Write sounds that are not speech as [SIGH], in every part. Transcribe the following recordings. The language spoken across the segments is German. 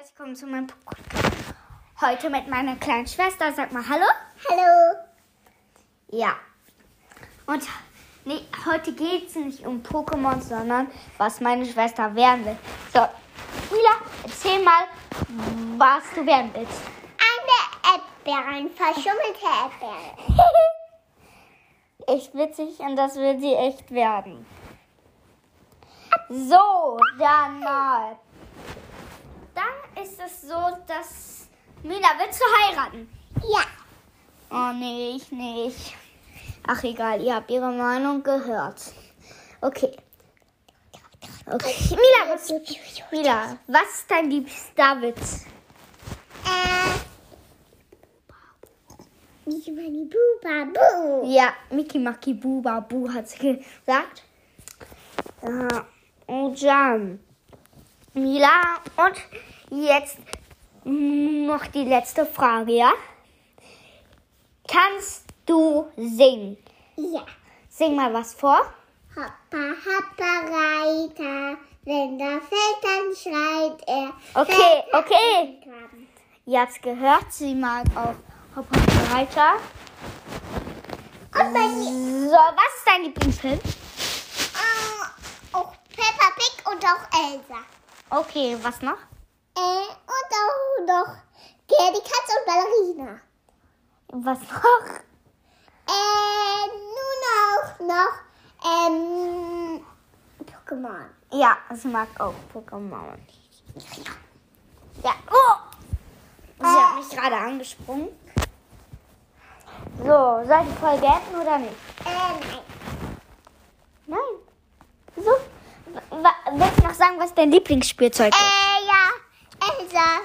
herzlich willkommen zu meinem Podcast. Heute mit meiner kleinen Schwester. Sag mal Hallo. Hallo. Ja. Und nee, heute geht es nicht um Pokémon, sondern was meine Schwester werden will. So, Mila, erzähl mal, was du werden willst. Eine Erdbeere, eine verschummelte Erdbeere. [LAUGHS] echt witzig und das wird sie echt werden. So, dann mal. Ist es so, dass Mila willst du heiraten? Ja. Oh nee, ich nicht. Ach egal, ihr habt ihre Meinung gehört. Okay. Okay. Mila, was, Mila, was ist dein liebster Witz? Äh. Mickey Money Boo Babu. Ja, Miki Maki Bu Babu hat sie gesagt. Ja, und dann Mila und jetzt noch die letzte Frage, ja? Kannst du singen? Ja. Sing mal was vor. Hoppa, hoppa, Reiter. Wenn der fällt, dann schreit er. Okay, okay. Ihr habt's gehört, sie mag auch Hop Hop Reiter. Und bei. So, was ist dein Lieblingsfilm? Äh, auch Peppa Pig und auch Elsa. Okay, was noch? Äh, und auch noch Gerdi Katz und Ballerina. Was noch? Äh, nun auch noch, ähm, Pokémon. Ja, sie mag auch Pokémon. Ja, oh! Sie hat mich gerade angesprungen. So, soll ich voll beenden oder nicht? Äh, nein. Nein. Wieso? Wa- Willst du noch sagen, was dein Lieblingsspielzeug ist? Äh, ja, Elsa.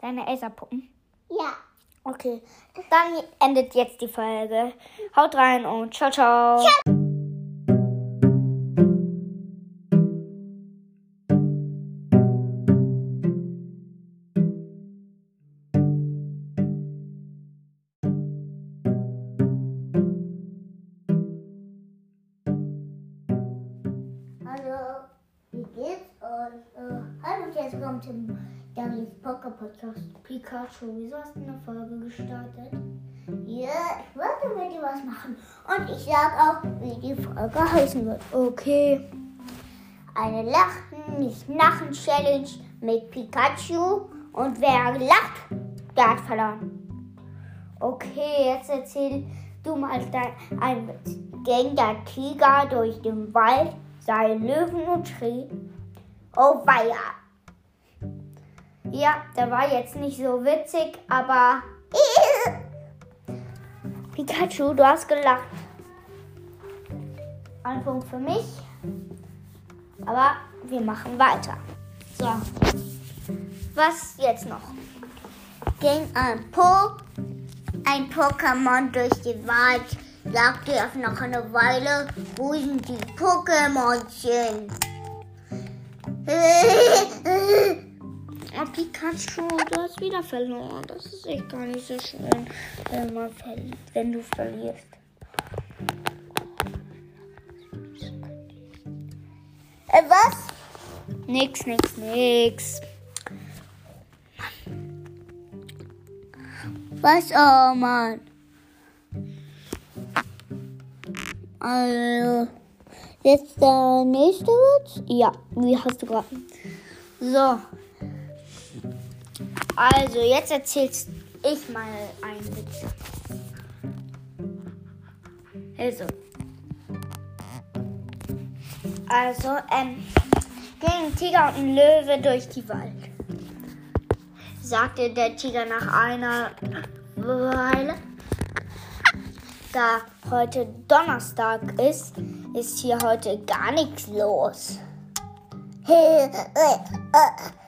Deine Elsa-Puppen. Ja. Okay, dann endet jetzt die Folge. Haut rein und ciao, ciao. Hallo, wie geht's euch? Jetzt kommt im Davis Poker Podcast. Pikachu, wieso hast du eine Folge gestartet? Ja, ich wollte mit dir was machen. Und ich sag auch, wie die Folge heißen wird. Okay. Eine Lachen, nicht Nachen Challenge mit Pikachu. Und wer lacht, der hat verloren. Okay, jetzt erzähl du mal dein ein. Ging der Tiger durch den Wald, einen Löwen und schrie, oh weia. Ja, der war jetzt nicht so witzig, aber [LAUGHS] Pikachu, du hast gelacht. Ein Punkt für mich. Aber wir machen weiter. So. Was jetzt noch? ging ein Po, ein Pokémon durch den Wald, sagte er nach einer Weile, wo sind die Pokémonchen? [LAUGHS] Pikachu, du hast wieder verloren. Das ist echt gar nicht so schön, wenn, man verli- wenn du verlierst. äh, was? Nix, nix, nix. Was, oh Mann? Also, jetzt der nächste Witz? Ja, wie hast du gerade? So. Also, jetzt erzählst ich mal einen Witz. Also. Also, ähm, gehen ein Tiger und ein Löwe durch die Wald. Sagte der Tiger nach einer Weile. Da heute Donnerstag ist, ist hier heute gar nichts los. [LAUGHS]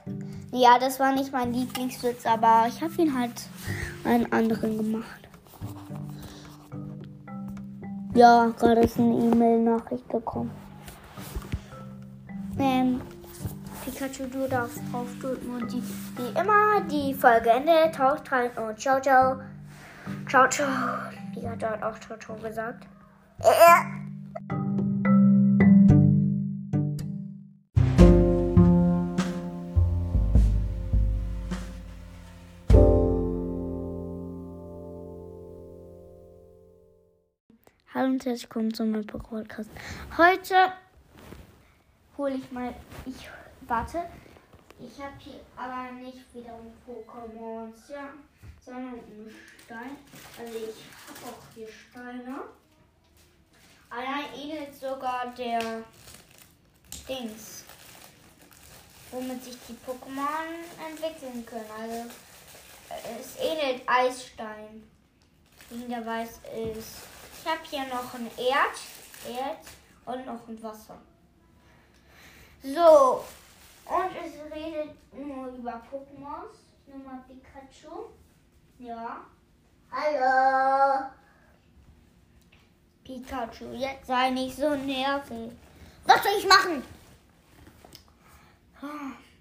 Ja, das war nicht mein Lieblingswitz, aber ich habe ihn halt einen anderen gemacht. Ja, gerade ist eine E-Mail-Nachricht gekommen. Ähm, Pikachu, du darfst draufdrücken und die, wie immer, die Folge endet. Haut rein und ciao, ciao. Ciao, ciao. Die hat dort auch ciao, ciao gesagt. Hallo und herzlich willkommen zu meinem Podcast. Heute hole ich mal. Ich warte. Ich habe hier aber nicht wieder ein Pokémons, ja, sondern einen Stein. Also ich habe auch hier Steine. Allein ähnelt sogar der Dings, womit sich die Pokémon entwickeln können. Also es ähnelt Eisstein, wie der weiß ist. Ich habe hier noch ein Erd, Erd und noch ein Wasser. So, und es redet nur über Pokémons. Nummer Pikachu. Ja. Hallo. Pikachu, jetzt sei nicht so nervig. Was soll ich machen?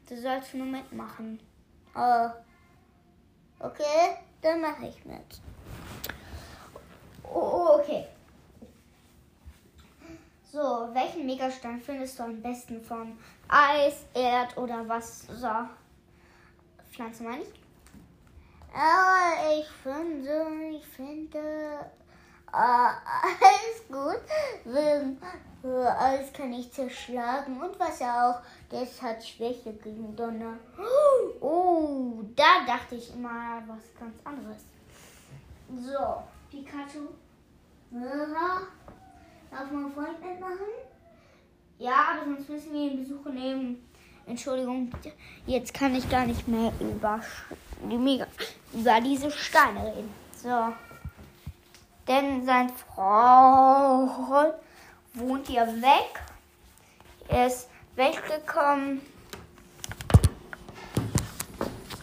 Du sollst nur mitmachen. Oh. Okay, dann mache ich mit. Oh, okay. So, welchen Megastein findest du am besten von Eis, Erd oder Wasser? Pflanze meine ich? Aber ich finde, ich finde, äh, [LAUGHS] alles gut. Äh, Alles kann ich zerschlagen und Wasser auch. Das hat Schwäche gegen Donner. [GASPS] Oh, da dachte ich immer was ganz anderes. So, Pikachu. Ja. Darf mein Freund mitmachen? Ja, aber sonst müssen wir ihn besuchen nehmen. Entschuldigung, jetzt kann ich gar nicht mehr über, über diese Steine reden. So. Denn sein Freund wohnt hier weg. Er ist weggekommen.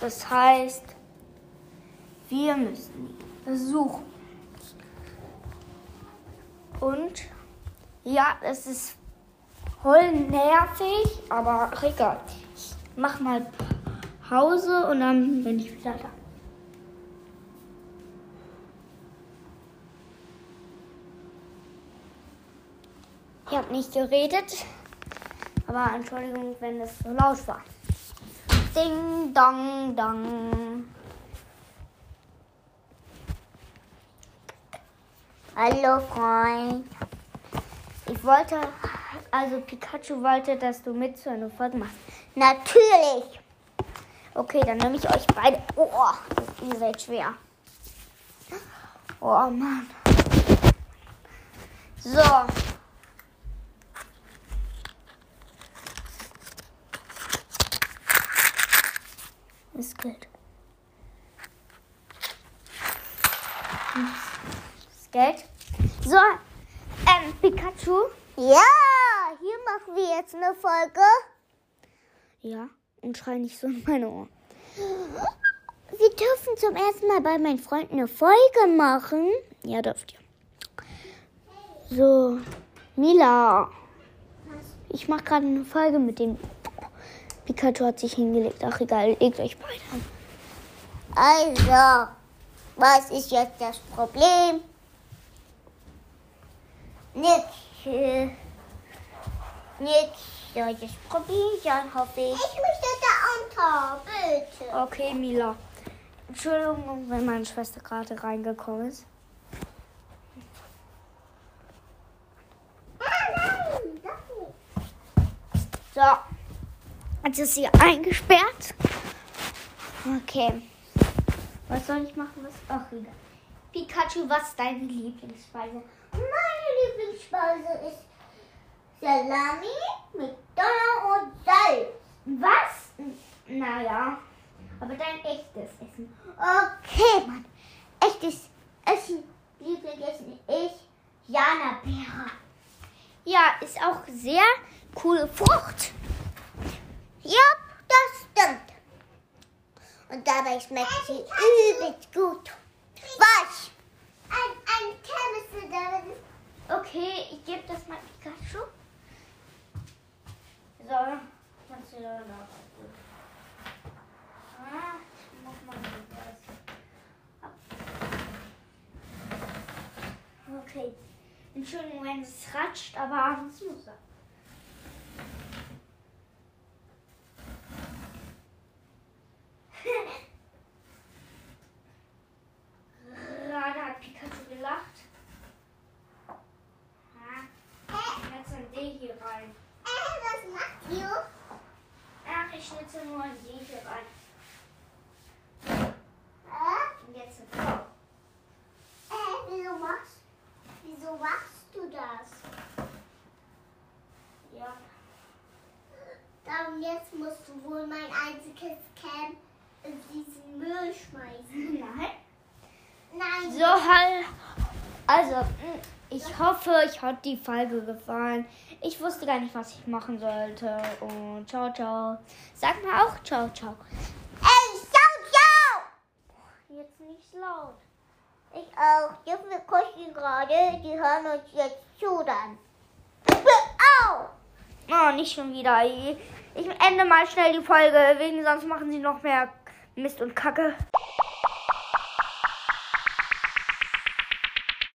Das heißt, wir müssen ihn besuchen. Und ja, es ist voll nervig, aber egal. Ich mach mal Pause und dann bin ich wieder da. Ich habe nicht geredet, aber Entschuldigung, wenn es so laut war. Ding, dong, dong. Hallo Freund. Ich wollte, also Pikachu wollte, dass du mit zu einer Folge machst. Natürlich. Okay, dann nehme ich euch beide. Oh, ihr seid schwer. Oh Mann. So. Ist Geld. Das Geld. So, ähm, Pikachu. Ja, hier machen wir jetzt eine Folge. Ja, und schrei nicht so in meine Ohren. Wir dürfen zum ersten Mal bei meinen Freunden eine Folge machen. Ja, dürft ihr. So, Mila. Ich mache gerade eine Folge mit dem. Pikachu hat sich hingelegt. Ach egal, legt euch beide an. Also, was ist jetzt das Problem? Nicht, äh, nicht solches Problem, hoffe ich. Ich möchte da unter, bitte. Okay, Mila. Entschuldigung, wenn meine Schwester gerade reingekommen ist. Nein. So, jetzt ist sie eingesperrt. Okay. Was soll ich machen? Was? Ach, egal. Pikachu, was ist deine Lieblingsspeise? Meine Lieblingsspeise ist Salami mit Donner und Salz. Was? Naja, aber dein echtes Essen. Okay, Mann. Echtes Essen, Lieblingsessen ist Jana-Beere. Ja, ist auch sehr coole Frucht. Ja, das stimmt. Und dabei schmeckt sie übelst gut. Was? Ein, ein Chemistry, damit ist Okay, ich gebe das mal Pikachu. So, kannst du da noch. Ah, ich mach mal das. Okay. Entschuldigung, wenn es ratscht, aber es muss sein. Gerade hat Pikachu gelacht. Ähm, diesen Müll schmeißen. Nein. Nein. So halt. Also, mm, ich hoffe, euch hat die Folge gefallen. Ich wusste gar nicht, was ich machen sollte. Und ciao, ciao. Sag mal auch ciao, ciao. Ey, ciao, ciao! Jetzt nicht laut. Ich auch. Ja, wir kochen gerade. Die hören uns jetzt zu dann. Au! Oh, nicht schon wieder. Ich ich ende mal schnell die Folge, wegen sonst machen sie noch mehr Mist und Kacke.